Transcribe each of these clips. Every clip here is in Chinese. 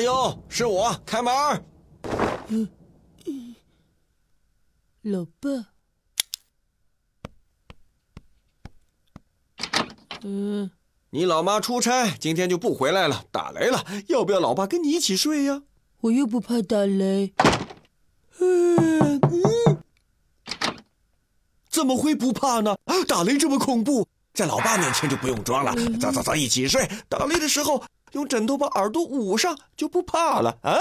加油，是我，开门。嗯老爸，嗯，你老妈出差，今天就不回来了，打雷了，要不要老爸跟你一起睡呀？我又不怕打雷。嗯，怎么会不怕呢？打雷这么恐怖，在老爸面前就不用装了。走走走，一起睡。打雷的时候用枕头把耳朵捂上，就不怕了啊。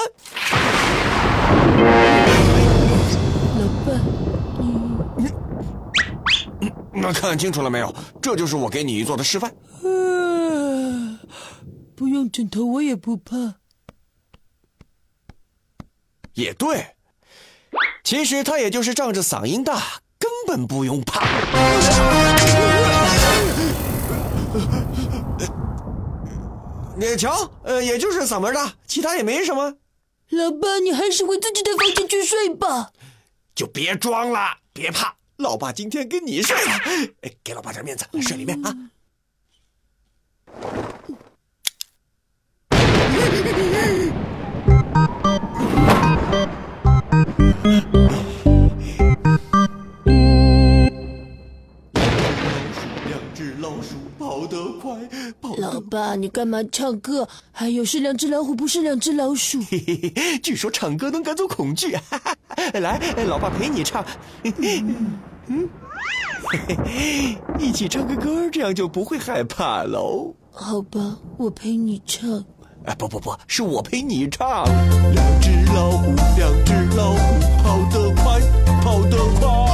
那看清楚了没有？这就是我给你做的示范。不用枕头我也不怕。也对，其实他也就是仗着嗓音大，根本不用怕。你瞧，呃，也就是嗓门大，其他也没什么。老爸，你还是回自己的房间去睡吧。就别装了，别怕，老爸今天跟你睡了，哎，给老爸点面子，睡里面啊。两 得快，跑得老爸，你干嘛唱歌？还有是两只老虎，不是两只老鼠。嘿嘿嘿，据说唱歌能赶走恐惧。哈 哈来，老爸陪你唱。嘿嘿，一起唱个歌，这样就不会害怕喽。好吧，我陪你唱。哎，不不不，是我陪你唱。两只老虎，两只老虎，跑得快，跑得快。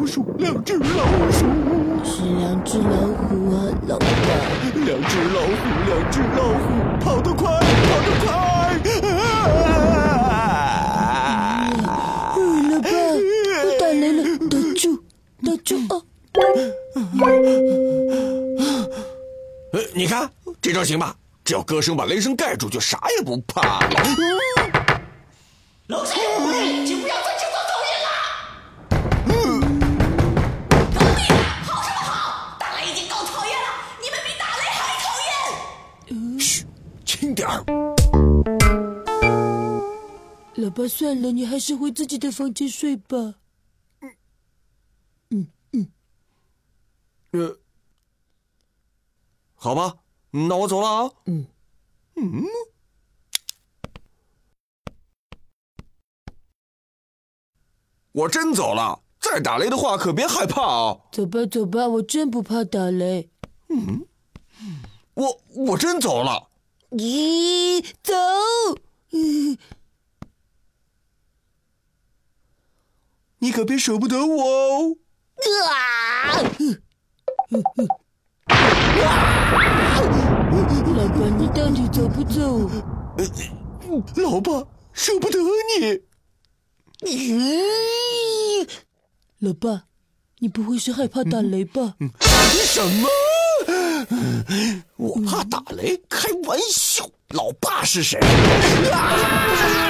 老鼠，两只老鼠，是两只老虎啊，老爸。两只老虎，两只老虎，跑得快，跑得快。嗯，老爸，打雷了，打住，打住啊！呃，你看这招行吧？只要歌声把雷声盖住，就啥也不怕了。老爸，算了，你还是回自己的房间睡吧。呃，好吧，那我走了啊。嗯嗯。我真走了，再打雷的话可别害怕啊！走吧，走吧，我真不怕打雷。嗯我我真走了。咦，走！嗯你可别舍不得我哦。啊！老爸，你到底走不走？老爸舍不得你。咦，老爸，你不会是害怕打雷吧？什么？我怕打雷？开玩笑！老爸是谁？老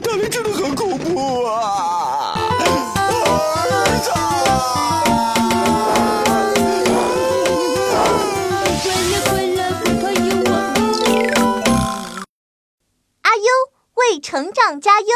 大雷，真的很恐怖啊！儿子，阿优为成长加油。